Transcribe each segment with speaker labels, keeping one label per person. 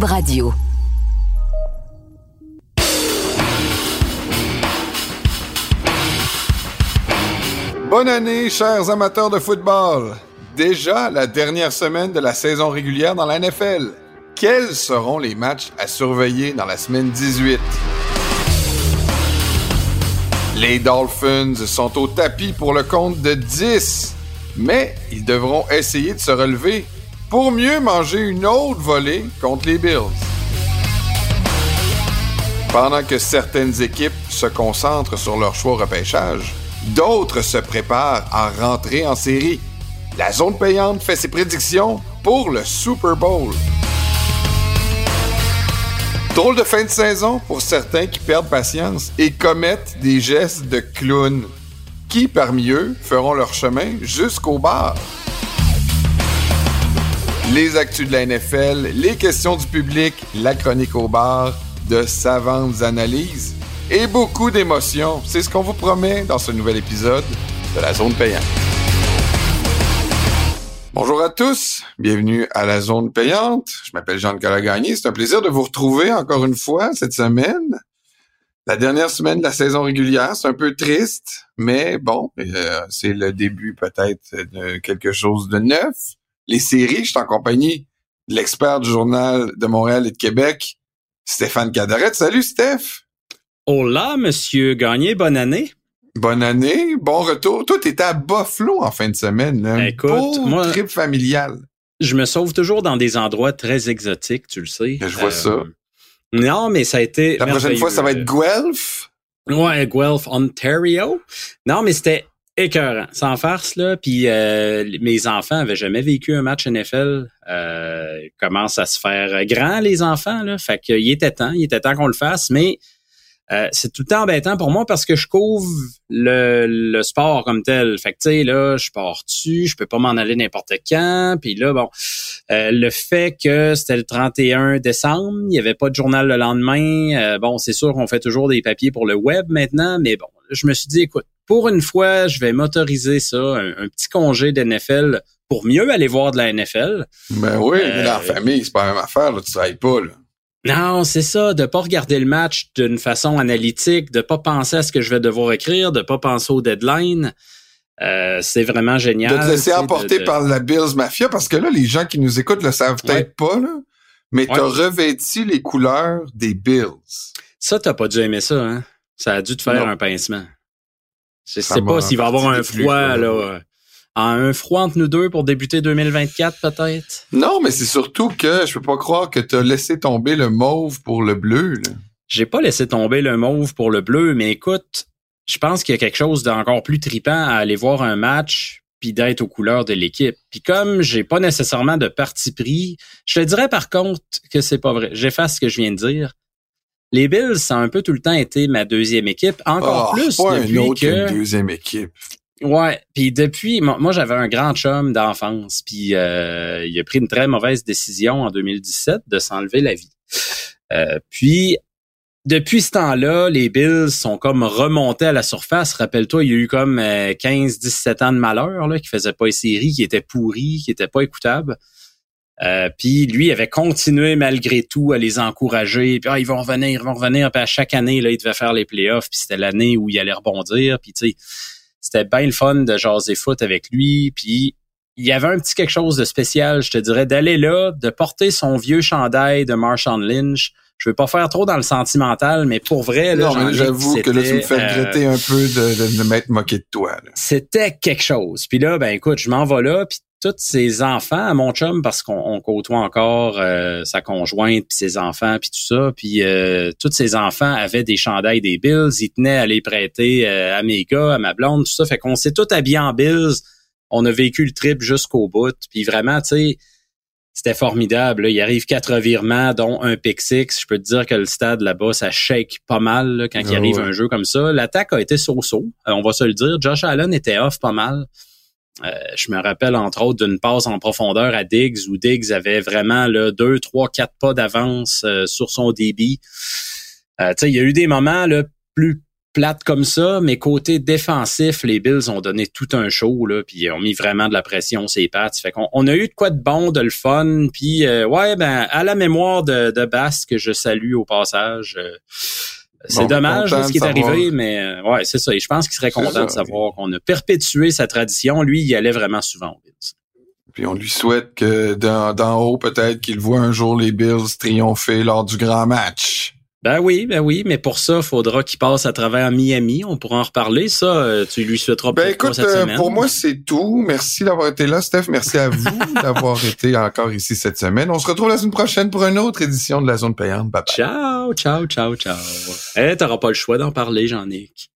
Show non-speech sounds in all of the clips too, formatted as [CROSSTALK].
Speaker 1: Radio.
Speaker 2: Bonne année, chers amateurs de football. Déjà la dernière semaine de la saison régulière dans la NFL. Quels seront les matchs à surveiller dans la semaine 18? Les Dolphins sont au tapis pour le compte de 10, mais ils devront essayer de se relever pour mieux manger une autre volée contre les Bills. Pendant que certaines équipes se concentrent sur leur choix au repêchage, d'autres se préparent à rentrer en série. La zone payante fait ses prédictions pour le Super Bowl. Drôle de fin de saison pour certains qui perdent patience et commettent des gestes de clown. Qui parmi eux feront leur chemin jusqu'au bar? Les actus de la NFL, les questions du public, la chronique au bar, de savantes analyses et beaucoup d'émotions. C'est ce qu'on vous promet dans ce nouvel épisode de la zone payante. Bonjour à tous, bienvenue à la zone payante. Je m'appelle Jean-Nicolas Gagné. C'est un plaisir de vous retrouver encore une fois cette semaine. La dernière semaine de la saison régulière, c'est un peu triste, mais bon, euh, c'est le début peut-être de quelque chose de neuf. Les séries, je suis en compagnie de l'expert du journal de Montréal et de Québec, Stéphane Cadaret. Salut Steph!
Speaker 3: Hola, monsieur Gagné, bonne année.
Speaker 2: Bonne année, bon retour. Toi, t'étais à Buffalo en fin de semaine. Là.
Speaker 3: Écoute, moi-
Speaker 2: trip familial.
Speaker 3: Je me sauve toujours dans des endroits très exotiques, tu le sais.
Speaker 2: Je vois ça.
Speaker 3: Non, mais ça a été.
Speaker 2: La prochaine fois, ça va être. Guelph?
Speaker 3: Ouais, Guelph, Ontario. Non, mais c'était écœurant, sans farce, là. Puis euh, mes enfants avaient jamais vécu un match NFL. Euh, ils commencent à se faire grand, les enfants, là. Fait qu'il était temps, il était temps qu'on le fasse, mais euh, c'est tout le temps embêtant pour moi parce que je couvre le, le sport comme tel. Fait que, tu sais, là, je pars dessus, je peux pas m'en aller n'importe quand. Puis là, bon, euh, le fait que c'était le 31 décembre, il y avait pas de journal le lendemain. euh, bon, c'est sûr qu'on fait toujours des papiers pour le web maintenant, mais bon, je me suis dit, écoute, pour une fois, je vais m'autoriser ça, un, un petit congé d'NFL pour mieux aller voir de la NFL.
Speaker 2: Ben oui, mais
Speaker 3: Euh,
Speaker 2: dans la famille, c'est pas la même affaire. Là. Tu travailles pas. Là.
Speaker 3: Non, c'est ça, de pas regarder le match d'une façon analytique, de pas penser à ce que je vais devoir écrire, de pas penser au deadline. Euh, c'est vraiment génial.
Speaker 2: de te laisser emporter
Speaker 3: de- de-
Speaker 2: par la Bills Mafia, parce que là, les gens qui nous écoutent le savent peut-être pas, là, mais t'as revêti les couleurs des Bills.
Speaker 3: Ça, t'as pas dû aimer ça, hein? Ça a dû te faire
Speaker 2: Non.
Speaker 3: un pincement. Je
Speaker 2: Ça
Speaker 3: sais pas s'il va y avoir un froid,
Speaker 2: là.
Speaker 3: là. euh, Un froid entre nous deux pour débuter 2024, peut-être?
Speaker 2: Non, mais c'est surtout que je peux pas croire que t'as laissé tomber le mauve pour le bleu. Là.
Speaker 3: J'ai pas laissé tomber le mauve pour le bleu, mais écoute, je pense qu'il y a quelque chose d'encore plus tripant à aller voir un match puis d'être aux couleurs de l'équipe. Puis comme j'ai pas nécessairement de parti pris, je te dirais par contre que c'est pas vrai. J'efface ce que je viens de dire. Les Bills, ça a un peu tout le temps été ma deuxième équipe, encore
Speaker 2: Ah,
Speaker 3: plus
Speaker 2: pas
Speaker 3: depuis
Speaker 2: un autre
Speaker 3: que...
Speaker 2: qu'une deuxième équipe.
Speaker 3: Ouais, puis depuis, moi, moi, j'avais un grand chum d'enfance, puis euh, il a pris une très mauvaise décision en 2017 de s'enlever la vie. Euh, puis depuis ce temps-là, les Bills sont comme remontés à la surface. Rappelle-toi, il y a eu comme 15-17 ans de malheur là, qui faisaient pas les séries, qui étaient pourris, qui étaient pas écoutables. Euh, puis lui avait continué malgré tout à les encourager. Puis ah, ils vont revenir, ils vont revenir. Puis à chaque année, là, il devait faire les playoffs. Puis c'était l'année où il allait rebondir. Puis tu sais, c'était bien le fun de jaser foot avec lui. Puis il y avait un petit quelque chose de spécial, je te dirais, d'aller là, de porter son vieux chandail de Marshawn Lynch. Je veux pas faire trop dans le sentimental, mais pour vrai, là,
Speaker 2: j'avoue que là, tu me fais
Speaker 3: euh,
Speaker 2: regretter un peu de, de, de m'être moqué de toi. Là.
Speaker 3: c'était quelque chose. Puis là, ben écoute, je m'en vais là, puis tous ses enfants, à mon chum, parce qu'on on côtoie encore euh, sa conjointe, puis ses enfants, puis tout ça, puis euh, tous ses enfants avaient des chandails des Bills, ils tenaient à les prêter euh, à mes gars, à ma blonde, tout ça, fait qu'on s'est tous habillés en Bills, on a vécu le trip jusqu'au bout, puis vraiment, tu sais, c'était formidable. là. Il arrive quatre revirements, dont un pick six. Je peux te dire que le stade là-bas, ça shake pas mal là, quand il
Speaker 2: Ah
Speaker 3: arrive
Speaker 2: ouais.
Speaker 3: un jeu comme ça. L'attaque a été so-so, euh, on va se le dire. Josh Allen était off pas mal. Euh, je me rappelle entre autres d'une passe en profondeur à Diggs où Diggs avait vraiment là, deux, trois, quatre pas d'avance euh, sur son débit. Euh, il y a eu des moments plus plate comme ça, mais côté défensif, les Bills ont donné tout un show là, puis ils ont mis vraiment de la pression sur les pattes. Fait qu'on on a eu de quoi de bon, de le fun, puis euh, ouais, ben à la mémoire de, de Bass que je salue au passage. C'est dommage ce qui est arrivé, mais euh, ouais, c'est ça. Et je pense qu'il serait content de savoir qu'on a perpétué sa tradition. Lui, il allait vraiment souvent aux Bills.
Speaker 2: Puis on lui souhaite que d'en haut, peut-être qu'il voit un jour les Bills triompher lors du grand match.
Speaker 3: Ben oui, ben oui, mais pour ça, il faudra qu'il passe à travers Miami. On pourra en reparler. Ça, euh, tu lui souhaiteras
Speaker 2: ben écoute, cette euh, pour moi, c'est tout. Merci d'avoir été là, Steph. Merci à vous [LAUGHS] d'avoir été encore ici cette semaine. On se retrouve la semaine prochaine pour une autre édition de la zone payante. Bye
Speaker 3: Ciao, ciao, ciao, ciao. Eh, t'auras pas le choix d'en parler, Jean-Nic.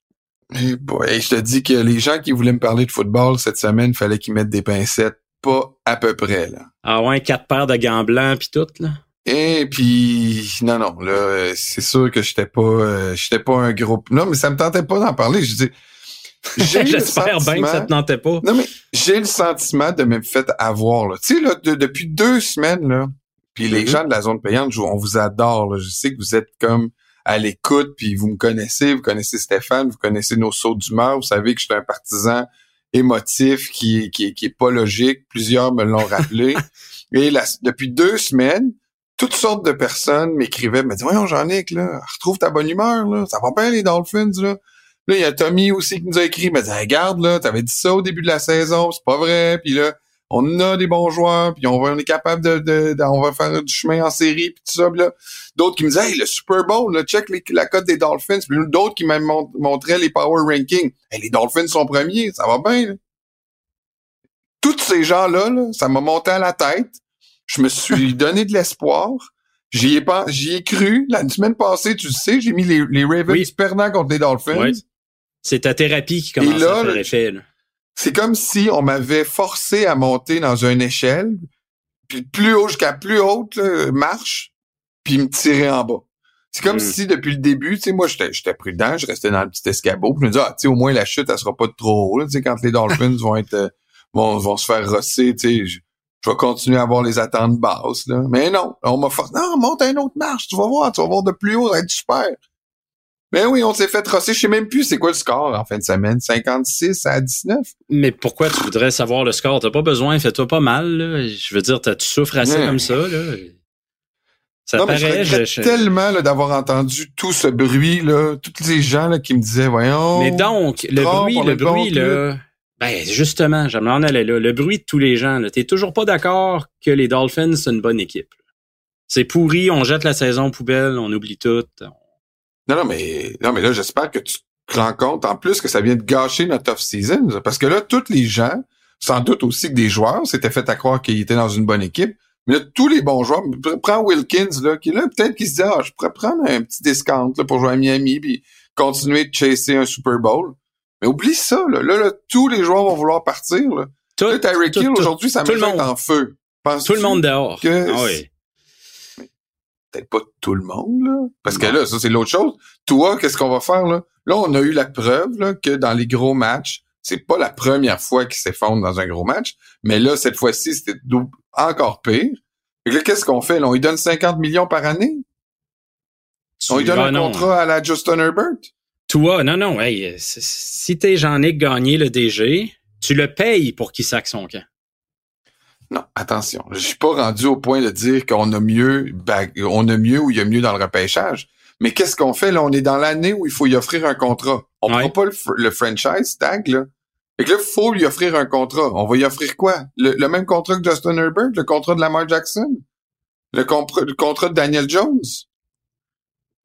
Speaker 2: Eh boy, je te dis que les gens qui voulaient me parler de football cette semaine, il fallait qu'ils mettent des pincettes. Pas à peu près, là.
Speaker 3: Ah ouais, quatre paires de gants blancs puis tout, là.
Speaker 2: Et puis non non là c'est sûr que j'étais pas euh, j'étais pas un groupe non mais ça me tentait pas d'en parler. Je dis [LAUGHS]
Speaker 3: j'espère bien que ça te tentait pas.
Speaker 2: Non mais j'ai le sentiment de me fait avoir là. Tu sais là depuis deux semaines là puis les mm-hmm. gens de la zone payante on vous adore là. je sais que vous êtes comme à l'écoute puis vous me connaissez vous connaissez Stéphane vous connaissez nos sauts d'humeur vous savez que je suis un partisan émotif qui qui qui est pas logique. Plusieurs me l'ont rappelé. [LAUGHS] Et là, depuis deux semaines toutes sortes de personnes m'écrivaient, me disaient, voyons, Jean-Nic, là, retrouve ta bonne humeur, là. Ça va bien, les Dolphins, là. Là, il y a Tommy aussi qui nous a écrit, me dit, regarde, là, t'avais dit ça au début de la saison, c'est pas vrai. Puis là, on a des bons joueurs, puis on, on est capable de, faire du chemin en série, puis tout ça. là, d'autres qui me disaient, hey, le Super Bowl, là, check la cote des Dolphins. Puis d'autres qui m'ont montré les power rankings. Hey, les Dolphins sont premiers, ça va bien. Là. Tous ces gens-là, là, ça m'a monté à la tête. Je me suis [LAUGHS] donné de l'espoir. J'y ai pas, j'y ai cru. La semaine passée, tu sais, j'ai mis les, les Ravens perdants contre les Dolphins.
Speaker 3: C'est ta thérapie qui commence à faire effet.
Speaker 2: C'est comme si on m'avait forcé à monter dans une échelle, puis plus haut jusqu'à plus haute marche, puis me tirer en bas. C'est comme hmm. si depuis le début, tu sais, moi j'étais j'étais prudent, je restais dans le petit escabeau, puis je me disais ah, tu sais au moins la chute elle sera pas trop haut, tu sais quand les Dolphins [LAUGHS] vont être euh, vont, vont se faire rosser, tu sais, je vais continuer à avoir les attentes basses. Là. Mais non, on m'a forcé. Non, monte à une autre marche, tu vas voir, tu vas voir de plus haut, ça va être super. Mais oui, on s'est fait rosser. Je sais même plus c'est quoi le score en fin de semaine. 56 à 19.
Speaker 3: Mais pourquoi tu voudrais savoir le score? T'as pas besoin, fais-toi pas mal. Là. Je veux dire, tu souffres assez comme ça. Là.
Speaker 2: Ça non, paraît, mais je, tellement d'avoir entendu tout ce bruit là, tous les gens là, qui me disaient voyons.
Speaker 3: Mais donc le bruit, le bruit là, ben justement, je m'en allais là. Le bruit de tous les gens. T'es toujours pas d'accord que les Dolphins c'est une bonne équipe. C'est pourri, on jette la saison poubelle, on oublie tout.
Speaker 2: Non, non, mais non, mais là, j'espère que tu te rends compte en plus que ça vient de gâcher notre off-season. Parce que là, tous les gens, sans doute aussi que des joueurs, s'étaient fait à croire qu'ils étaient dans une bonne équipe. Mais là, tous les bons joueurs, prends Wilkins, là, qui là, peut-être qu'il se dit Ah, je pourrais prendre un petit discount là, pour jouer à Miami puis continuer de chasser un Super Bowl. Mais oublie ça, là. Là, tous les joueurs vont vouloir partir. Là, tout, là Tyreek Hill, aujourd'hui, ça met en feu.
Speaker 3: tout le monde dehors. Que... Ah oui.
Speaker 2: Peut-être pas tout le monde, là. Parce que là, ça, c'est l'autre chose. Toi, qu'est-ce qu'on va faire, là? Là, on a eu la preuve là, que dans les gros matchs, c'est pas la première fois qu'ils s'effondrent dans un gros match, mais là, cette fois-ci, c'était encore pire. Et là, qu'est-ce qu'on fait? Là, on lui donne 50 millions par année? on lui donne un contrat à la Justin Herbert?
Speaker 3: Toi, non, non, hey, si t'es Jean-Nic Gagné, le DG, tu le payes pour qu'il saque son camp.
Speaker 2: Non, attention. Je suis pas rendu au point de dire qu'on a mieux, on a mieux ou il y a mieux dans le repêchage. Mais qu'est-ce qu'on fait? Là, on est dans l'année où il faut y offrir un contrat. On ne prend pas le, franchise tag, là. Fait que là, faut lui offrir un contrat. On va y offrir quoi? Le, même contrat que Justin Herbert? Le contrat de Lamar Jackson? Le, le contrat de Daniel Jones?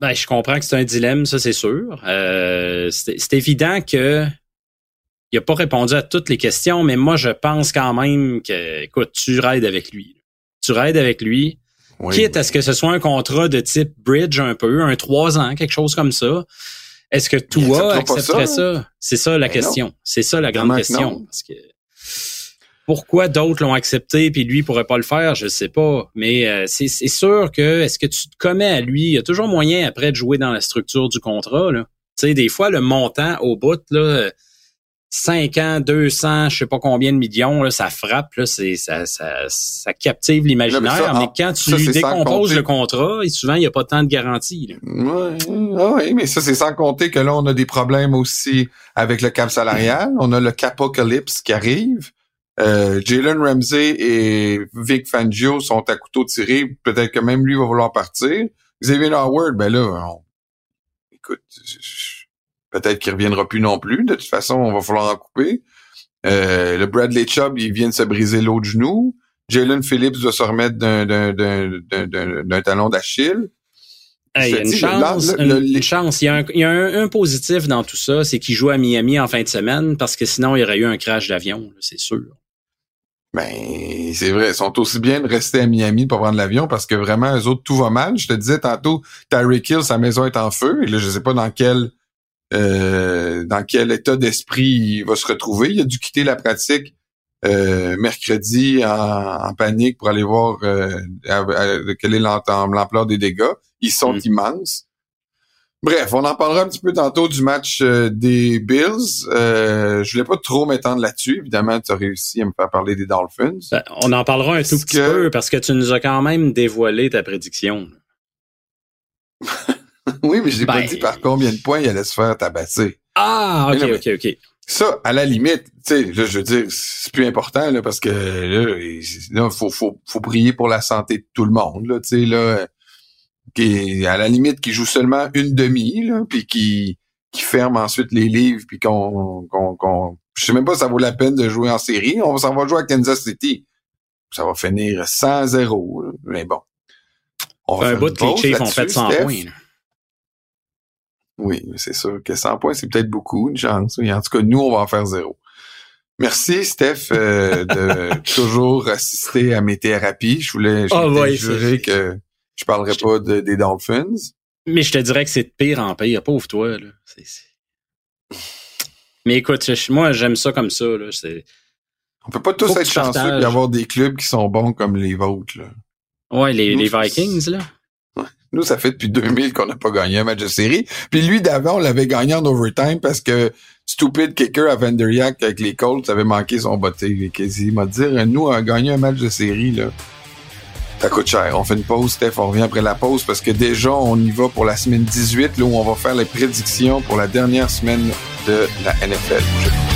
Speaker 3: Ben, je comprends que c'est un dilemme, ça c'est sûr. Euh, c'est évident que il a pas répondu à toutes les questions, mais moi je pense quand même que, écoute, tu raides avec lui. Tu raides avec lui. Quitte à ce que ce soit un contrat de type bridge un peu, un trois ans, quelque chose comme ça. Est-ce que toi accepterais ça? C'est ça la ben question. C'est ça la grande question. Parce que pourquoi d'autres l'ont accepté puis lui pourrait pas le faire, je sais pas. Mais euh, c'est sûr que est-ce que tu te commets à lui, il y a toujours moyen après de jouer dans la structure du contrat. Là. Tu sais, des fois le montant au bout là, 5 ans, 200, je sais pas combien de millions, là, ça frappe, là, c'est, ça, ça, ça captive l'imaginaire. Mais, quand tu décomposes le contrat, et souvent, il n'y a pas tant de garantie.
Speaker 2: Oui, ouais, mais ça, c'est sans compter que là, on a des problèmes aussi avec le cap salarial. On a le capocalypse qui arrive. Euh, Jalen Ramsey et Vic Fangio sont à couteau tiré. Peut-être que même lui va vouloir partir. Xavier Howard, ben là, écoute, peut-être qu'il reviendra plus non plus. De toute façon, on va falloir en couper. Euh, le Bradley Chubb, il vient de se briser l'autre genou. Jalen Phillips doit se remettre d'un talon d'Achille.
Speaker 3: il y a une chance, une, chance. Il y a, un, il y a un, positif dans tout ça, c'est qu'il joue à Miami en fin de semaine parce que sinon il y aurait eu un crash d'avion, c'est sûr.
Speaker 2: Ben, c'est vrai. Ils sont aussi bien de rester à Miami pour prendre l'avion parce que vraiment, eux autres, tout va mal. Je te disais tantôt, Tyreek Hill, sa maison est en feu. Et là, je sais pas dans quel euh, dans quel état d'esprit il va se retrouver. Il a dû quitter la pratique euh, mercredi en, panique pour aller voir euh, quel est l'ampleur des dégâts. Ils sont mm. immenses. Bref, on en parlera un petit peu tantôt du match des Bills. Euh, je voulais pas trop m'étendre là-dessus. Évidemment, tu as réussi à me faire parler des Dolphins.
Speaker 3: Ben, on en parlera un tout petit peu parce que tu nous as quand même dévoilé ta prédiction. [LAUGHS]
Speaker 2: oui, mais j'ai pas ben, dit par combien de points il allait se faire tabasser.
Speaker 3: Ah, ok, ok, ok.
Speaker 2: Ça, à la limite, tu sais, je veux dire, c'est plus important là parce que là, il faut, faut, faut prier pour la santé de tout le monde là, tu sais là, qui à la limite qui joue seulement une demi là, puis qui qui ferme ensuite les livres puis qu'on qu'on qu'on je sais même pas si ça vaut la peine de jouer en série, on s'en va jouer à Kansas City. Ça va finir 100-0, mais bon.
Speaker 3: On va un bout que les Chiefs ont fait 100 points.
Speaker 2: Oui, c'est sûr que 100 points, c'est peut-être beaucoup, une chance. En tout cas, nous, on va en faire zéro. Merci, Steph, euh, de [LAUGHS] toujours assister à mes thérapies. Je voulais je oh, jurer que je parlerai pas des Dolphins.
Speaker 3: Mais je te dirais que c'est de pire en pire. Pauvre toi. Là. [LAUGHS] Mais écoute, moi, j'aime ça comme ça. Là.
Speaker 2: On peut pas tous être chanceux et avoir des clubs qui sont bons comme les vôtres. Là.
Speaker 3: Ouais, les, les Vikings, là.
Speaker 2: Nous, ça fait depuis 2000 qu'on n'a pas gagné un match de série. Puis lui, d'avant, on l'avait gagné en overtime parce que stupid kicker à Vanderyak avec les Colts avait manqué son botté. Il m'a dit, nous, on a gagné un match de série, là. Ça coûte cher. On fait une pause, Steph. On revient après la pause parce que déjà, on y va pour la semaine 18, là, où on va faire les prédictions pour la dernière semaine de la NFL.